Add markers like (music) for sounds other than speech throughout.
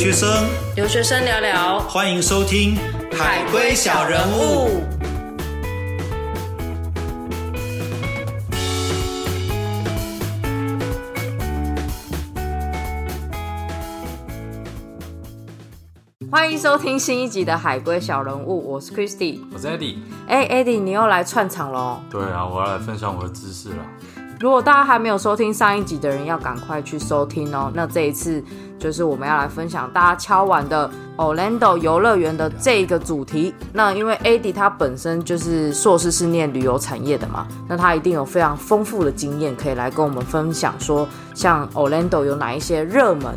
学生，留学生聊聊，欢迎收听《海龟小人物》。欢迎收听新一集的《海龟小人物》，我是 Christy。我是 Eddie。哎，Eddie，你又来串场喽？对啊，我要来分享我的知识了。如果大家还没有收听上一集的人，要赶快去收听哦。那这一次就是我们要来分享大家敲完的 Orlando 游乐园的这个主题。那因为 Adi 他本身就是硕士是念旅游产业的嘛，那他一定有非常丰富的经验可以来跟我们分享，说像 Orlando 有哪一些热门，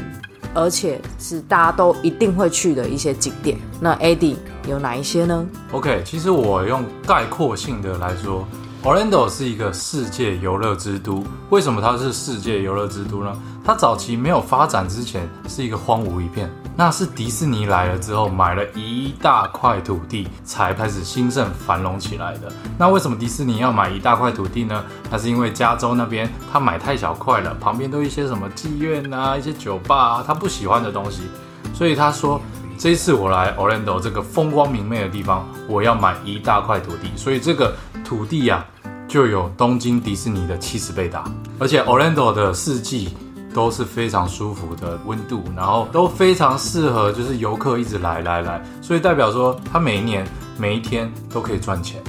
而且是大家都一定会去的一些景点。那 Adi 有哪一些呢？OK，其实我用概括性的来说。Orlando 是一个世界游乐之都，为什么它是世界游乐之都呢？它早期没有发展之前是一个荒芜一片，那是迪士尼来了之后买了一大块土地才开始兴盛繁荣起来的。那为什么迪士尼要买一大块土地呢？那是因为加州那边他买太小块了，旁边都一些什么妓院啊、一些酒吧啊，他不喜欢的东西，所以他说这一次我来 Orlando 这个风光明媚的地方，我要买一大块土地，所以这个土地呀。就有东京迪士尼的七十倍大，而且 Orlando 的四季都是非常舒服的温度，然后都非常适合就是游客一直来来来，所以代表说他每一年每一天都可以赚钱。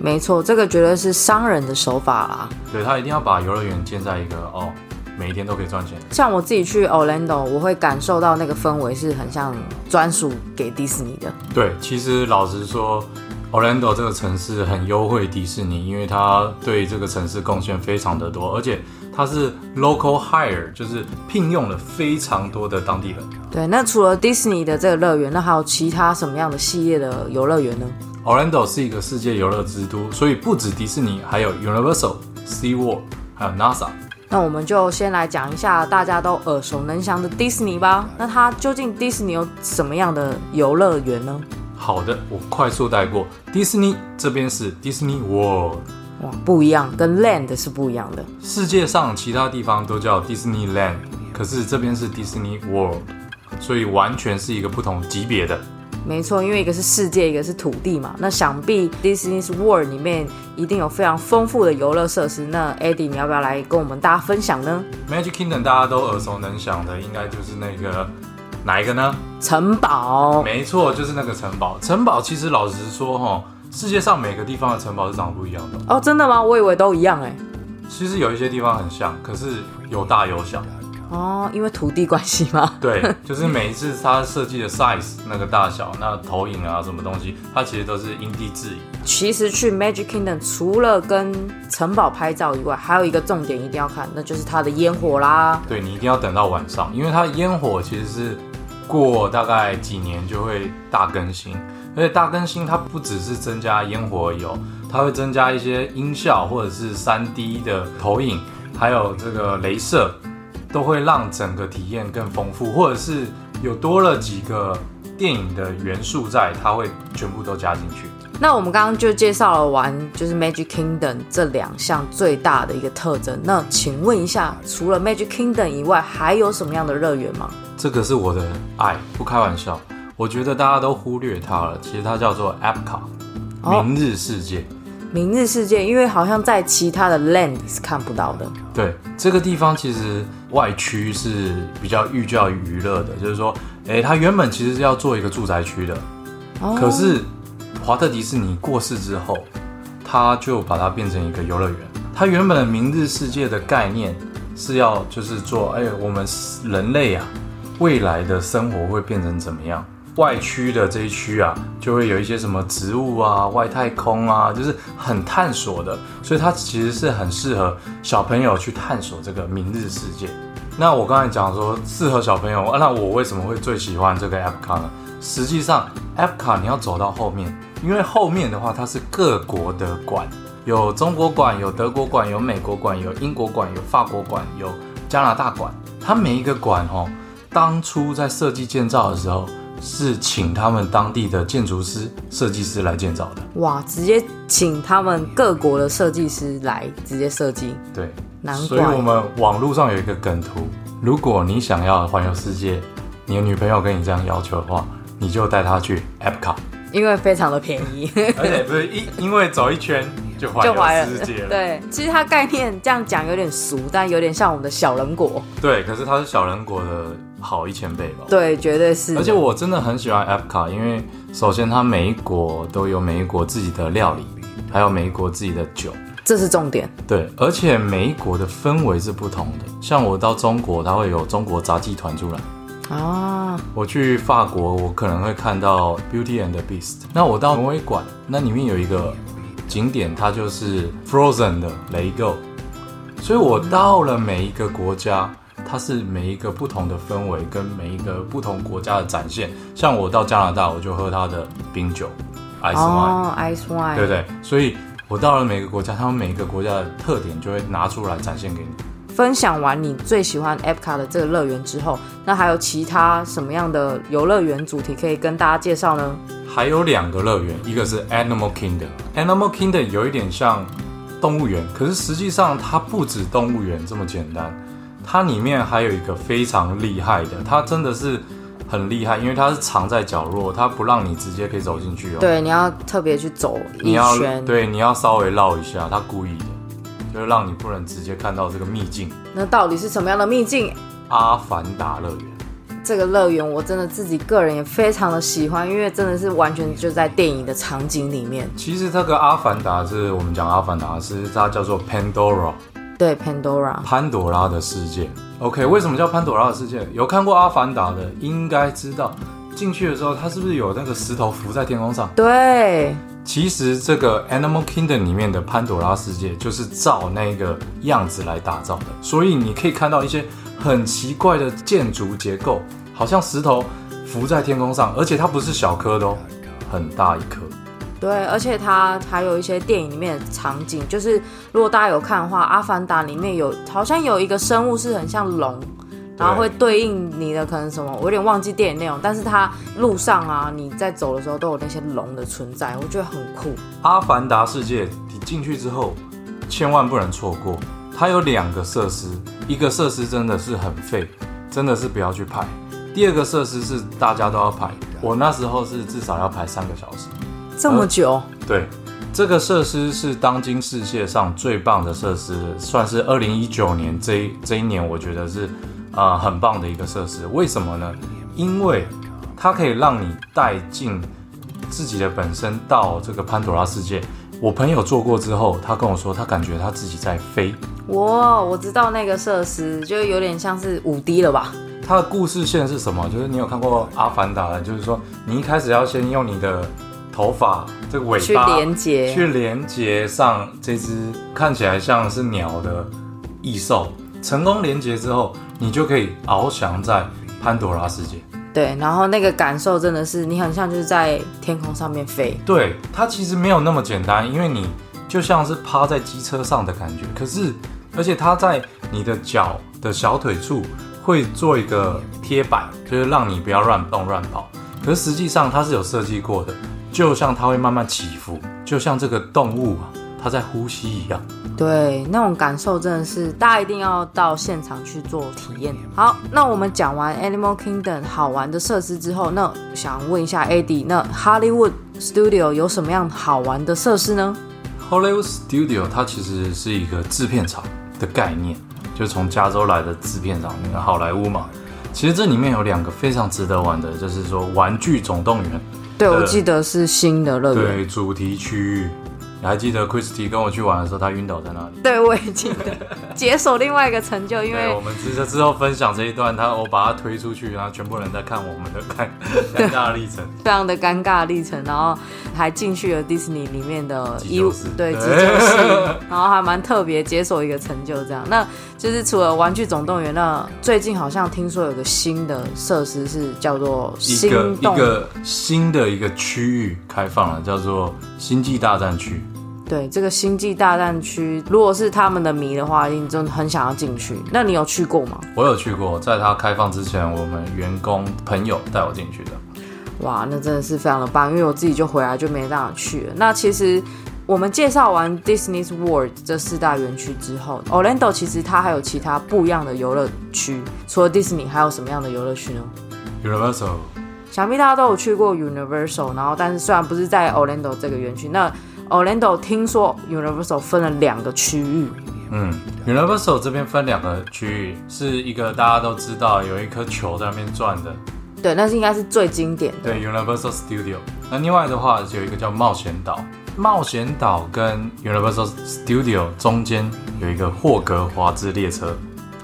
没错，这个绝对是商人的手法啦。对他一定要把游乐园建在一个哦，每一天都可以赚钱。像我自己去 Orlando，我会感受到那个氛围是很像专属给迪士尼的。对，其实老实说。Orlando 这个城市很优惠迪士尼，因为它对这个城市贡献非常的多，而且它是 local hire，就是聘用了非常多的当地人。对，那除了迪士尼的这个乐园，那还有其他什么样的系列的游乐园呢？Orlando 是一个世界游乐之都，所以不止迪士尼，还有 Universal、SeaWorld，还有 NASA。那我们就先来讲一下大家都耳熟能详的迪士尼吧。那它究竟迪士尼有什么样的游乐园呢？好的，我快速带过。迪士尼这边是 Disney World，哇，不一样，跟 Land 是不一样的。世界上其他地方都叫 Disneyland，可是这边是 Disney World，所以完全是一个不同级别的。没错，因为一个是世界，一个是土地嘛。那想必 Disney World 里面一定有非常丰富的游乐设施。那 Eddie，你要不要来跟我们大家分享呢？Magic Kingdom 大家都耳熟能详的，应该就是那个。哪一个呢？城堡，没错，就是那个城堡。城堡其实老实说，哈，世界上每个地方的城堡是长得不一样的。哦，真的吗？我以为都一样哎。其实有一些地方很像，可是有大有小。哦，因为土地关系吗？(laughs) 对，就是每一次它设计的 size 那个大小，那投影啊什么东西，它其实都是因地制宜。其实去 Magic Kingdom 除了跟城堡拍照以外，还有一个重点一定要看，那就是它的烟火啦。对你一定要等到晚上，因为它烟火其实是。过大概几年就会大更新，而且大更新它不只是增加烟火有，它会增加一些音效或者是三 D 的投影，还有这个镭射，都会让整个体验更丰富，或者是有多了几个电影的元素在，它会全部都加进去。那我们刚刚就介绍了完，就是 Magic Kingdom 这两项最大的一个特征。那请问一下，除了 Magic Kingdom 以外，还有什么样的乐园吗？这个是我的爱，不开玩笑。我觉得大家都忽略它了，其实它叫做 a p c o t 明日世界。明日世界，因为好像在其他的 Land 是看不到的。对，这个地方其实外区是比较寓教于娱乐的，就是说，哎，它原本其实是要做一个住宅区的，可是。华特迪士尼过世之后，他就把它变成一个游乐园。它原本的明日世界的概念是要就是做，哎，我们人类啊，未来的生活会变成怎么样？外区的这一区啊，就会有一些什么植物啊、外太空啊，就是很探索的。所以它其实是很适合小朋友去探索这个明日世界。那我刚才讲说适合小朋友，那我为什么会最喜欢这个 Epcot 呢？实际上，Epcot 你要走到后面。因为后面的话，它是各国的馆，有中国馆，有德国馆，有美国馆，有英国馆，有法国馆，有加拿大馆。它每一个馆哦，当初在设计建造的时候，是请他们当地的建筑师、设计师来建造的。哇，直接请他们各国的设计师来直接设计。对，难怪。所以我们网络上有一个梗图，如果你想要环游世界，你的女朋友跟你这样要求的话，你就带她去 Epcot，因为非常的便宜，而且不是一因为走一圈就环游 (laughs) 就怀了世界了。对，其实它概念这样讲有点俗，但有点像我们的小人国。对，可是它是小人国的好一千倍吧。对，绝对是。而且我真的很喜欢 Epcot，因为首先它每一国都有每一国自己的料理，还有每一国自己的酒。这是重点。对，而且每一国的氛围是不同的。像我到中国，它会有中国杂技团出来。啊，我去法国，我可能会看到 Beauty and the Beast。那我到挪威馆，那里面有一个景点，它就是 Frozen 的雷 go。所以我到了每一个国家，它是每一个不同的氛围，跟每一个不同国家的展现。像我到加拿大，我就喝它的冰酒 ice wine，、哦，ice wine，对不对？所以我到了每个国家，他们每个国家的特点就会拿出来展现给你。分享完你最喜欢 Epcot 的这个乐园之后，那还有其他什么样的游乐园主题可以跟大家介绍呢？还有两个乐园，一个是 Animal Kingdom。Animal Kingdom 有一点像动物园，可是实际上它不止动物园这么简单，它里面还有一个非常厉害的，它真的是很厉害，因为它是藏在角落，它不让你直接可以走进去哦。，对，你要特别去走一你要圈。，对你要稍微绕一下，它故意的，就是让你不能直接看到这个秘境那到底是什么样的秘境？——阿凡达乐园。这个乐园我真的自己个人也非常的喜欢，因为真的是完全就在电影的场景里面。其实这个阿凡达是我们讲阿凡达，是它叫做 Pandora。对，Pandora，潘朵拉的世界。OK，为什么叫潘朵拉的世界？有看过《阿凡达》的应该知道，进去的时候它是不是有那个石头浮在天空上？对，其实这个 Animal Kingdom 里面的潘朵拉世界就是照那个样子来打造的，所以你可以看到一些很奇怪的建筑结构，好像石头浮在天空上，而且它不是小颗的哦，很大一颗。对，而且它还有一些电影里面的场景，就是如果大家有看的话，《阿凡达》里面有好像有一个生物是很像龙，然后会对应你的可能什么，我有点忘记电影内容，但是它路上啊，你在走的时候都有那些龙的存在，我觉得很酷。阿凡达世界，你进去之后千万不能错过。它有两个设施，一个设施真的是很废，真的是不要去拍。第二个设施是大家都要排，我那时候是至少要排三个小时。这么久，对，这个设施是当今世界上最棒的设施，算是二零一九年这一这一年，我觉得是啊、呃很棒的一个设施。为什么呢？因为它可以让你带进自己的本身到这个潘多拉世界。我朋友做过之后，他跟我说，他感觉他自己在飞。哇，我知道那个设施就有点像是五 D 了吧？它的故事线是什么？就是你有看过《阿凡达》的，就是说你一开始要先用你的头发这个尾去巴连接去连接上这只看起来像是鸟的异兽，成功连接之后，你就可以翱翔在潘多拉世界。对，然后那个感受真的是你很像就是在天空上面飞。对，它其实没有那么简单，因为你就像是趴在机车上的感觉。可是，而且它在你的脚的小腿处会做一个贴板，就是让你不要乱动乱跑。可是实际上它是有设计过的，就像它会慢慢起伏，就像这个动物啊，它在呼吸一样。对，那种感受真的是大家一定要到现场去做体验。好，那我们讲完 Animal Kingdom 好玩的设施之后，那想问一下 AD，那 Hollywood Studio 有什么样好玩的设施呢？Hollywood Studio 它其实是一个制片厂的概念，就是从加州来的制片厂，那个好莱坞嘛。其实这里面有两个非常值得玩的，就是说《玩具总动员对，我记得是新的》乐园。对主题区域。你还记得 Christy 跟我去玩的时候，他晕倒在那里？对，我也记得解锁另外一个成就，因，为我们之之后分享这一段，他我把他推出去，然后全部人在看我们的尴 (laughs) 尴尬历程。非常的尴尬历程，然后还进去了迪士尼里面的急救室对急救室，然后还蛮特别，解锁一个成就这样。那就是除了玩具总动员，那最近好像听说有个新的设施是叫做一心个一，个新的一个区域开放了，叫做星际大战区。对这个星际大战区，如果是他们的迷的话，一定真的很想要进去。那你有去过吗？我有去过，在它开放之前，我们员工朋友带我进去的。哇，那真的是非常的棒，因为我自己就回来就没办法去了。那其实我们介绍完 Disney's World 这四大园区之后，Orlando 其实它还有其他不一样的游乐区，除了 Disney 还有什么样的游乐区呢？Universal 想必大家都有去过 Universal，然后但是虽然不是在 Orlando 这个园区，那 Orlando 听说 Universal 分了两个区域，嗯，Universal 这边分两个区域，是一个大家都知道有一颗球在那边转的，对，那是应该是最经典的。对，Universal Studio。那另外的话有一个叫冒险岛，冒险岛跟 Universal Studio 中间有一个霍格华兹列车。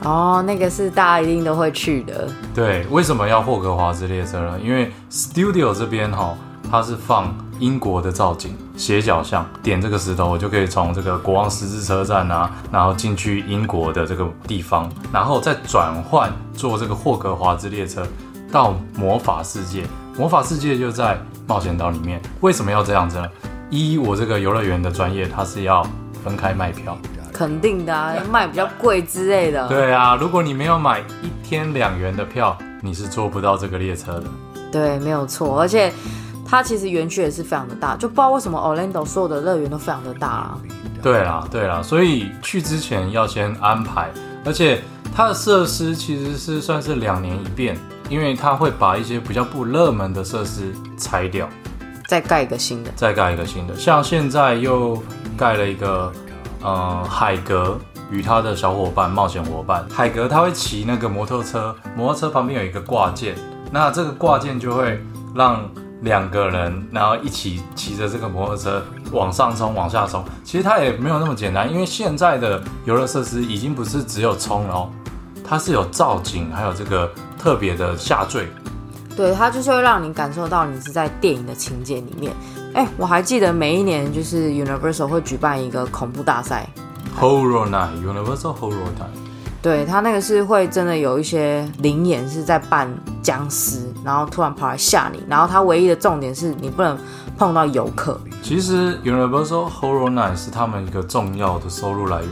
哦，那个是大家一定都会去的。对，为什么要霍格华兹列车呢？因为 Studio 这边哈，它是放英国的造景，斜角巷点这个石头，我就可以从这个国王十字车站啊，然后进去英国的这个地方，然后再转换坐这个霍格华兹列车到魔法世界。魔法世界就在冒险岛里面。为什么要这样子呢？一，我这个游乐园的专业，它是要分开卖票。肯定的啊，卖比较贵之类的。对啊，如果你没有买一天两元的票，你是坐不到这个列车的。对，没有错。而且它其实园区也是非常的大，就不知道为什么 Orlando 所有的乐园都非常的大啊。对啦，对啦，所以去之前要先安排，而且它的设施其实是算是两年一变，因为它会把一些比较不热门的设施拆掉，再盖一个新的，再盖一个新的。像现在又盖了一个。嗯，海格与他的小伙伴冒险伙伴，海格他会骑那个摩托车，摩托车旁边有一个挂件，那这个挂件就会让两个人，然后一起骑着这个摩托车往上冲、往下冲。其实它也没有那么简单，因为现在的游乐设施已经不是只有冲了哦，它是有造景，还有这个特别的下坠。对，它就是会让你感受到你是在电影的情节里面。哎，我还记得每一年就是 Universal 会举办一个恐怖大赛，Horror Night，Universal Horror Night。对，他那个是会真的有一些灵眼是在扮僵尸，然后突然跑来吓你。然后他唯一的重点是你不能碰到游客。其实 Universal Horror Night 是他们一个重要的收入来源，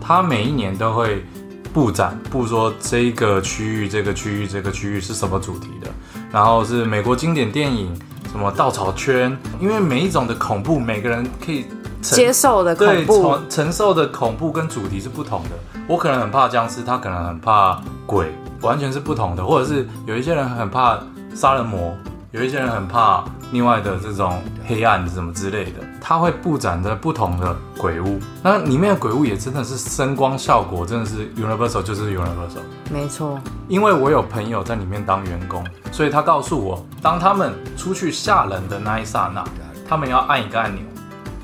他每一年都会布展，布说这个区域、这个区域、这个区域是什么主题的。然后是美国经典电影，什么稻草圈，因为每一种的恐怖，每个人可以接受的恐怖，承承受的恐怖跟主题是不同的。我可能很怕僵尸，他可能很怕鬼，完全是不同的。或者是有一些人很怕杀人魔。有一些人很怕另外的这种黑暗什么之类的，他会布展着不同的鬼屋，那里面的鬼屋也真的是声光效果，真的是 Universal 就是 Universal，没错。因为我有朋友在里面当员工，所以他告诉我，当他们出去吓人的那一刹那，他们要按一个按钮。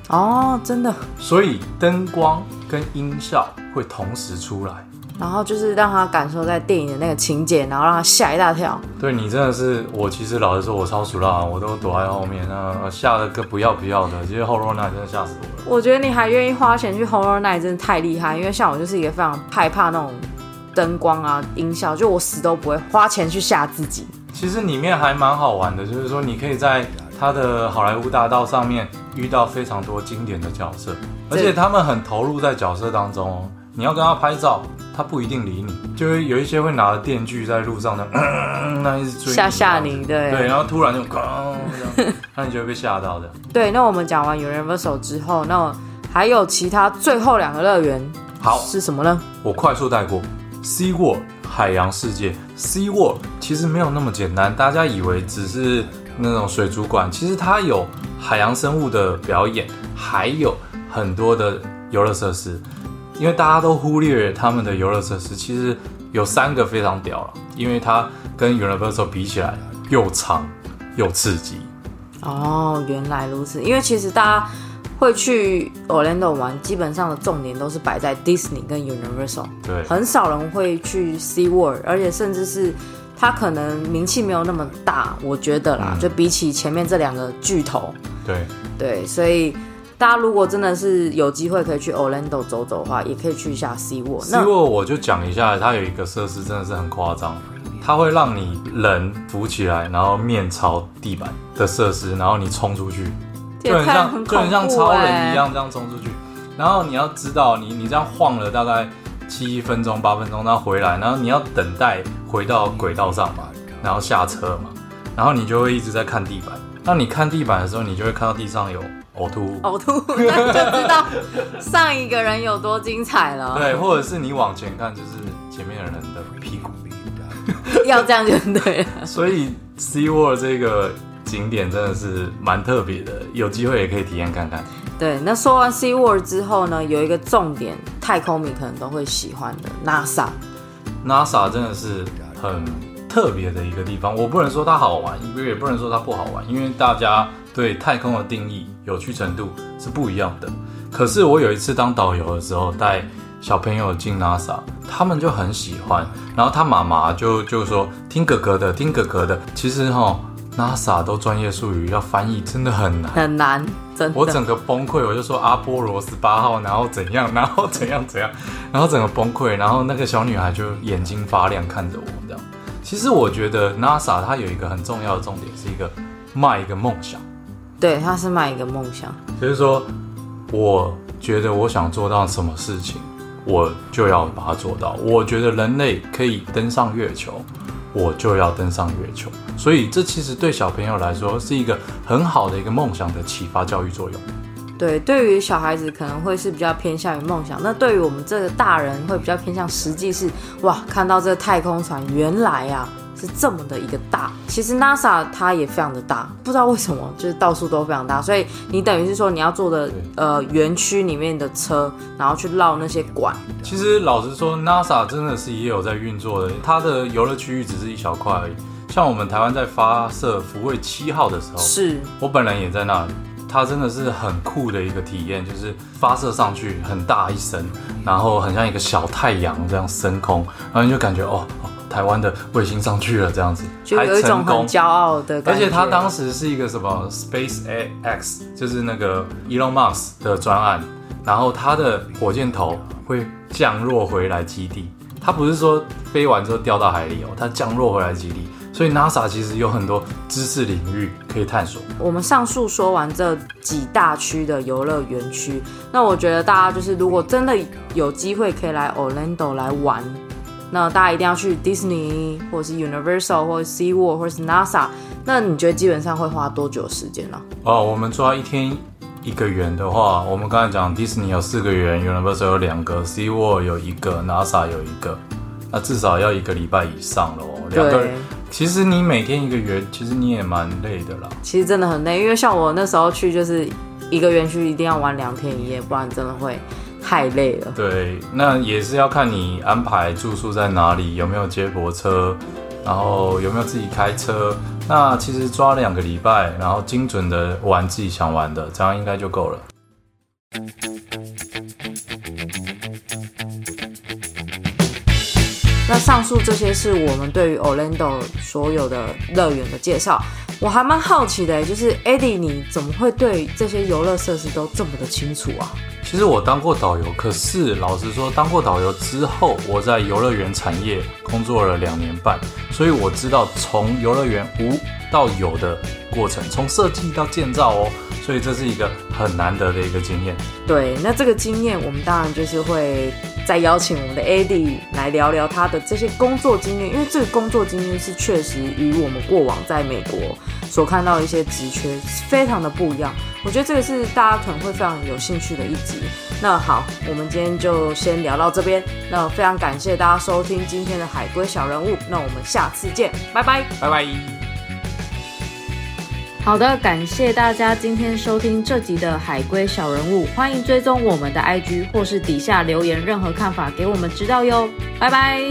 哦，真的。所以灯光跟音效会同时出来。然后就是让他感受在电影的那个情节，然后让他吓一大跳。对你真的是，我其实老实说，我超熟了，我都躲在后面，那吓得个不要不要的。其实 Horror Night 真的吓死我了。我觉得你还愿意花钱去 Horror Night，真的太厉害。因为像我就是一个非常害怕那种灯光啊、音效，就我死都不会花钱去吓自己。其实里面还蛮好玩的，就是说你可以在它的好莱坞大道上面遇到非常多经典的角色，而且他们很投入在角色当中哦。你要跟他拍照。他不一定理你，就会有一些会拿着电锯在路上的，(clears throat) 那一直追吓吓你，对对，然后突然就哐，那你就会被吓到的。对，那我们讲完 Universal 之后，那还有其他最后两个乐园，好是什么呢？我快速带过，Sea World 海洋世界，Sea World 其实没有那么简单，大家以为只是那种水族馆，其实它有海洋生物的表演，还有很多的游乐设施。因为大家都忽略他们的游乐设施，其实有三个非常屌了，因为它跟 Universal 比起来又长又刺激。哦，原来如此。因为其实大家会去 Orlando 玩，基本上的重点都是摆在 Disney 跟 Universal，对，很少人会去 Sea World，而且甚至是它可能名气没有那么大，我觉得啦，就比起前面这两个巨头，对对，所以。大家如果真的是有机会可以去 Orlando 走走的话，也可以去一下 Sea World。Sea World 我就讲一下，它有一个设施真的是很夸张，它会让你人浮起来，然后面朝地板的设施，然后你冲出去，就很像就很像超人一样这样冲出去。然后你要知道，你你这样晃了大概七分钟八分钟，然后回来，然后你要等待回到轨道上嘛，然后下车嘛，然后你就会一直在看地板。那你看地板的时候，你就会看到地上有。呕吐，呕吐，那就知道上一个人有多精彩了。(laughs) 对，或者是你往前看，就是前面的人的屁股。(laughs) 要这样就对了。(laughs) 所以 Sea World 这个景点真的是蛮特别的，有机会也可以体验看看。对，那说完 Sea World 之后呢，有一个重点，太空迷可能都会喜欢的 NASA。NASA 真的是很特别的一个地方，我不能说它好玩，也不能说它不好玩，因为大家对太空的定义、有趣程度是不一样的。可是我有一次当导游的时候，带小朋友进 NASA，他们就很喜欢，然后他妈妈就就说听哥哥的，听哥哥的。其实哈，NASA 都专业术语要翻译真的很难。很难，真的。我整个崩溃，我就说阿波罗十八号，然后怎样，(laughs) 然后怎样怎样，然后整个崩溃，然后那个小女孩就眼睛发亮看着我这样。其实我觉得 NASA 它有一个很重要的重点，是一个卖一个梦想，对，它是卖一个梦想。就是说，我觉得我想做到什么事情，我就要把它做到。我觉得人类可以登上月球，我就要登上月球。所以这其实对小朋友来说是一个很好的一个梦想的启发教育作用。对，对于小孩子可能会是比较偏向于梦想，那对于我们这个大人会比较偏向实际是，哇，看到这个太空船原来啊是这么的一个大。其实 NASA 它也非常的大，不知道为什么就是到处都非常大，所以你等于是说你要坐的呃园区里面的车，然后去绕那些管。其实老实说，NASA 真的是也有在运作的，它的游乐区域只是一小块而已。像我们台湾在发射福卫七号的时候，是我本人也在那里。它真的是很酷的一个体验，就是发射上去很大一声，然后很像一个小太阳这样升空，然后你就感觉哦，哦台湾的卫星上去了这样子，就有一种很骄傲的感觉。而且他当时是一个什么 Space X，就是那个 Elon Musk 的专案，然后他的火箭头会降落回来基地，他不是说飞完之后掉到海里哦，他降落回来基地。所以 NASA 其实有很多知识领域可以探索。我们上述说完这几大区的游乐园区，那我觉得大家就是如果真的有机会可以来 Orlando 来玩，那大家一定要去 Disney 或者是 Universal 或者 Sea World 或者是 NASA。那你觉得基本上会花多久时间呢？哦，我们抓一天一个园的话，我们刚才讲 Disney 有四个园，Universal 有两个，Sea World 有一个，NASA 有一个，那至少要一个礼拜以上了哦，两个人。其实你每天一个园，其实你也蛮累的啦。其实真的很累，因为像我那时候去，就是一个园区一定要玩两天一夜，不然真的会太累了。对，那也是要看你安排住宿在哪里，有没有接驳车，然后有没有自己开车。那其实抓两个礼拜，然后精准的玩自己想玩的，这样应该就够了。那上述这些是我们对于 Orlando 所有的乐园的介绍。我还蛮好奇的，就是 Eddie，你怎么会对这些游乐设施都这么的清楚啊？其实我当过导游，可是老实说，当过导游之后，我在游乐园产业工作了两年半，所以我知道从游乐园无到有的过程，从设计到建造哦，所以这是一个很难得的一个经验。对，那这个经验，我们当然就是会再邀请我们的 Eddie 来聊聊他的这些工作经验，因为这个工作经验是确实与我们过往在美国所看到的一些职缺非常的不一样。我觉得这个是大家可能会非常有兴趣的一集。那好，我们今天就先聊到这边。那非常感谢大家收听今天的海龟小人物。那我们下次见，拜拜，拜拜。好的，感谢大家今天收听这集的海龟小人物，欢迎追踪我们的 IG 或是底下留言任何看法给我们知道哟，拜拜。